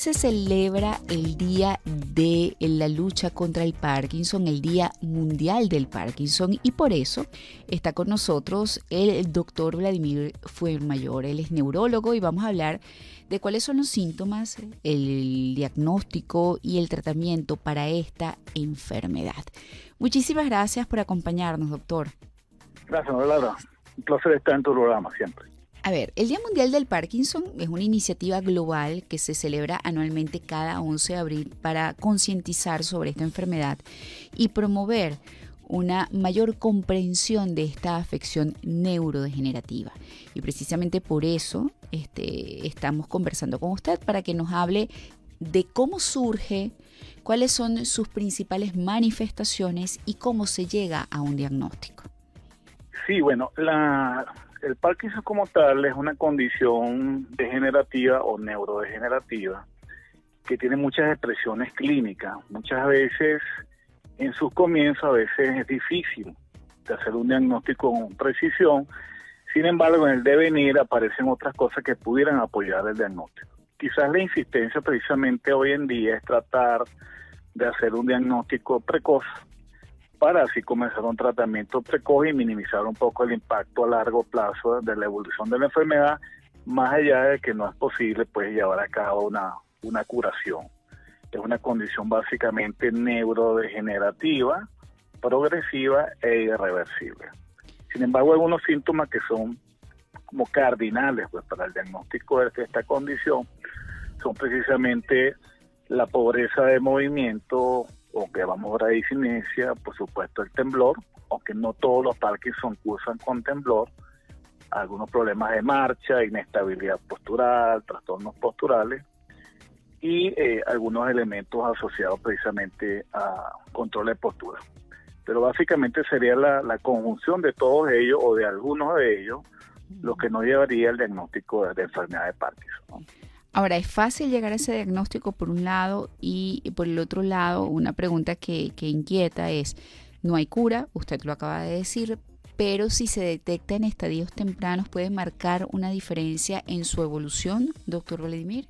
se celebra el Día de la Lucha contra el Parkinson, el Día Mundial del Parkinson, y por eso está con nosotros el doctor Vladimir Fuermayor. Él es neurólogo y vamos a hablar de cuáles son los síntomas, el diagnóstico y el tratamiento para esta enfermedad. Muchísimas gracias por acompañarnos, doctor. Gracias, Laura. Un placer estar en tu programa siempre. A ver, el Día Mundial del Parkinson es una iniciativa global que se celebra anualmente cada 11 de abril para concientizar sobre esta enfermedad y promover una mayor comprensión de esta afección neurodegenerativa. Y precisamente por eso este, estamos conversando con usted para que nos hable de cómo surge, cuáles son sus principales manifestaciones y cómo se llega a un diagnóstico. Sí, bueno, la, el Parkinson como tal es una condición degenerativa o neurodegenerativa que tiene muchas expresiones clínicas. Muchas veces en sus comienzos a veces es difícil de hacer un diagnóstico con precisión. Sin embargo, en el devenir aparecen otras cosas que pudieran apoyar el diagnóstico. Quizás la insistencia precisamente hoy en día es tratar de hacer un diagnóstico precoz para así comenzar un tratamiento precoz y minimizar un poco el impacto a largo plazo de la evolución de la enfermedad, más allá de que no es posible pues llevar a cabo una, una curación. Es una condición básicamente neurodegenerativa, progresiva e irreversible. Sin embargo, algunos síntomas que son como cardinales pues, para el diagnóstico de esta condición son precisamente la pobreza de movimiento, aunque vamos a la disinencia, por supuesto el temblor, aunque no todos los Parkinson cursan con temblor, algunos problemas de marcha, inestabilidad postural, trastornos posturales y eh, algunos elementos asociados precisamente a control de postura. Pero básicamente sería la, conjunción de todos ellos o de algunos de ellos lo que nos llevaría al diagnóstico de, de enfermedad de Parkinson. Ahora, es fácil llegar a ese diagnóstico por un lado y por el otro lado, una pregunta que, inquieta es, no hay cura, usted lo acaba de decir, pero si se detecta en estadios tempranos, ¿puede marcar una diferencia en su evolución, doctor Vladimir?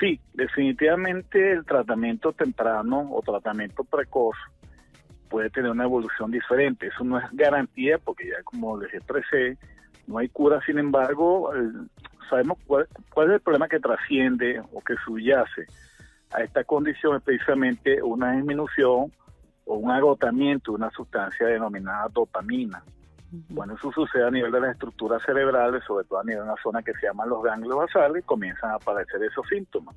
Sí, definitivamente el tratamiento temprano o tratamiento precoz puede tener una evolución diferente. Eso no es garantía porque ya como les expresé, no hay cura, sin embargo, sabemos cuál, es el problema que trasciende o que subyace a esta condición, es precisamente una disminución o un agotamiento de una sustancia denominada dopamina. Cuando eso sucede a nivel de las estructuras cerebrales, sobre todo a nivel de una zona que se llama los ganglios basales, comienzan a aparecer esos síntomas.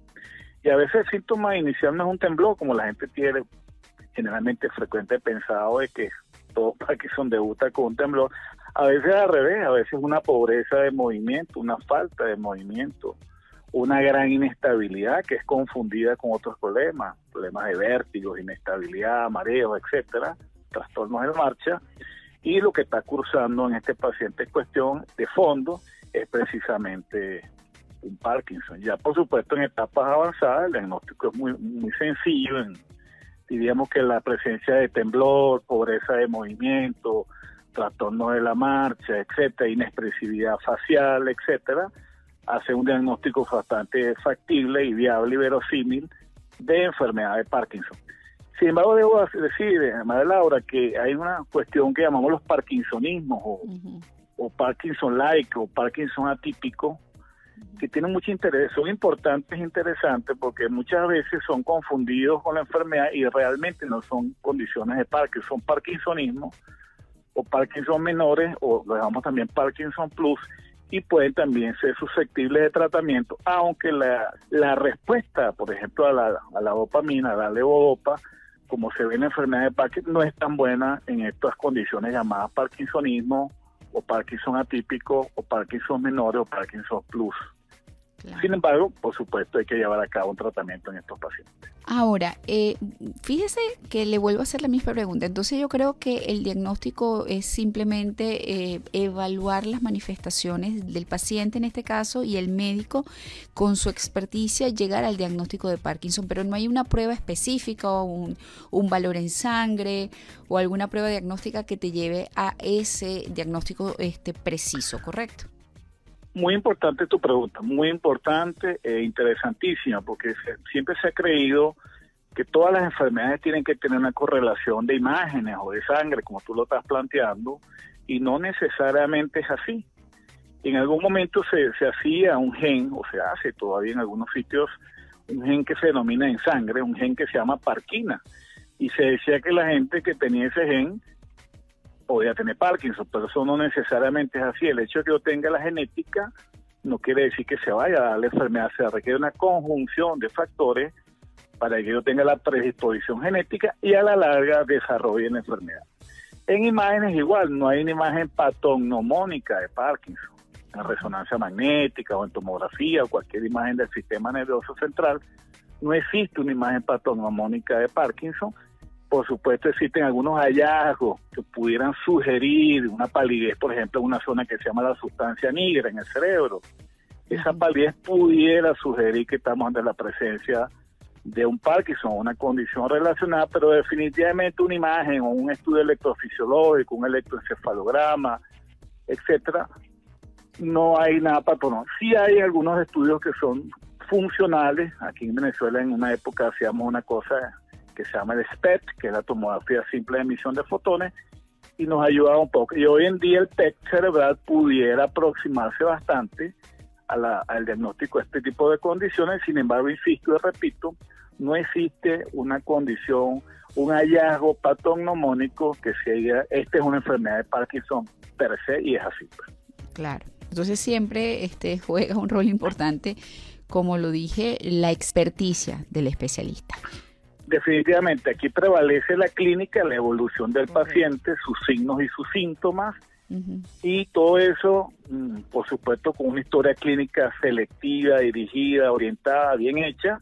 Y a veces el síntoma inicial no es un temblor, como la gente tiene generalmente frecuente pensado de que todo Parkinson debuta con un temblor. A veces al revés, a veces una pobreza de movimiento, una falta de movimiento, una gran inestabilidad que es confundida con otros problemas, problemas de vértigo, inestabilidad, mareos, etcétera, trastornos de marcha. Y lo que está cursando en este paciente en cuestión de fondo es precisamente un Parkinson. Ya por supuesto en etapas avanzadas el diagnóstico es muy, muy sencillo en diríamos que la presencia de temblor, pobreza de movimiento, trastorno de la marcha, etcétera, inexpresividad facial, etcétera, hace un diagnóstico bastante factible y viable y verosímil de enfermedad de Parkinson. Sin embargo, debo decir, además de Laura, que hay una cuestión que llamamos los parkinsonismos o, o Parkinson-like o Parkinson atípico, que tienen mucho interés, son importantes e interesantes porque muchas veces son confundidos con la enfermedad y realmente no son condiciones de Parkinson, son Parkinsonismo o Parkinson menores o lo llamamos también Parkinson Plus y pueden también ser susceptibles de tratamiento, aunque la, la respuesta, por ejemplo, a la, a la dopamina, a la levodopa, como se ve en la enfermedad de Parkinson, no es tan buena en estas condiciones llamadas Parkinsonismo o Parkinson atípico o Parkinson menores o Parkinson plus. Sin embargo, por supuesto, hay que llevar a cabo un tratamiento en estos pacientes. Ahora, eh, fíjese que le vuelvo a hacer la misma pregunta. Entonces yo creo que el diagnóstico es simplemente eh, evaluar las manifestaciones del paciente en este caso y el médico con su experticia llegar al diagnóstico de Parkinson, pero no hay una prueba específica o un, un valor en sangre o alguna prueba diagnóstica que te lleve a ese diagnóstico este, preciso, ¿correcto? Muy importante tu pregunta, muy importante e interesantísima, porque siempre se ha creído que todas las enfermedades tienen que tener una correlación de imágenes o de sangre, como tú lo estás planteando, y no necesariamente es así. En algún momento se, se hacía un gen, o se hace todavía en algunos sitios, un gen que se denomina en sangre, un gen que se llama parquina, y se decía que la gente que tenía ese gen podía tener Parkinson, pero eso no necesariamente es así. El hecho de que yo tenga la genética no quiere decir que se vaya a dar la enfermedad, se requiere una conjunción de factores para que yo tenga la predisposición genética y a la larga desarrolle la enfermedad. En imágenes igual, no hay una imagen patognomónica de Parkinson, en resonancia magnética o en tomografía o cualquier imagen del sistema nervioso central, no existe una imagen patognomónica de Parkinson. Por supuesto existen algunos hallazgos que pudieran sugerir una palidez, por ejemplo, en una zona que se llama la sustancia negra en el cerebro. Esa palidez pudiera sugerir que estamos ante la presencia de un Parkinson, una condición relacionada, pero definitivamente una imagen o un estudio electrofisiológico, un electroencefalograma, etcétera, no hay nada patológico. Sí hay algunos estudios que son funcionales. Aquí en Venezuela en una época hacíamos una cosa que se llama el SPET, que es la tomografía simple de emisión de fotones, y nos ayudaba un poco. Y hoy en día el PET cerebral pudiera aproximarse bastante al diagnóstico de este tipo de condiciones, sin embargo, insisto y repito, no existe una condición, un hallazgo patognomónico que se diga, esta es una enfermedad de Parkinson per se y es así. Pues. Claro, entonces siempre este, juega un rol importante, como lo dije, la experticia del especialista. Definitivamente, aquí prevalece la clínica, la evolución del paciente, sus signos y sus síntomas, y todo eso, mm, por supuesto, con una historia clínica selectiva, dirigida, orientada, bien hecha.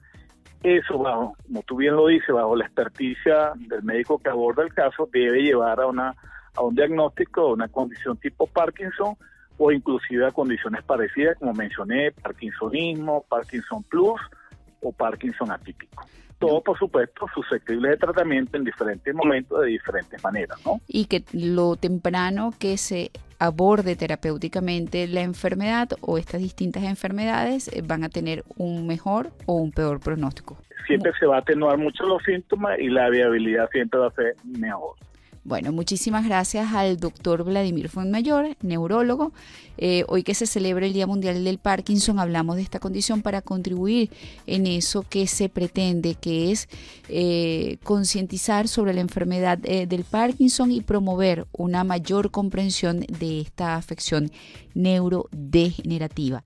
Eso, bajo, como tú bien lo dices, bajo la experticia del médico que aborda el caso, debe llevar a, una, a un diagnóstico de una condición tipo Parkinson o inclusive a condiciones parecidas, como mencioné, Parkinsonismo, Parkinson Plus o Parkinson atípico todo por supuesto susceptible de tratamiento en diferentes momentos de diferentes maneras, ¿no? Y que lo temprano que se aborde terapéuticamente la enfermedad o estas distintas enfermedades eh, van a tener un mejor o un peor pronóstico. Siempre se va a atenuar mucho los síntomas y la viabilidad siempre va a ser mejor. Bueno, muchísimas gracias al doctor Vladimir Fuenmayor, neurólogo. Eh, hoy que se celebra el Día Mundial del Parkinson, hablamos de esta condición para contribuir en eso que se pretende, que es eh, concientizar sobre la enfermedad eh, del Parkinson y promover una mayor comprensión de esta afección neurodegenerativa.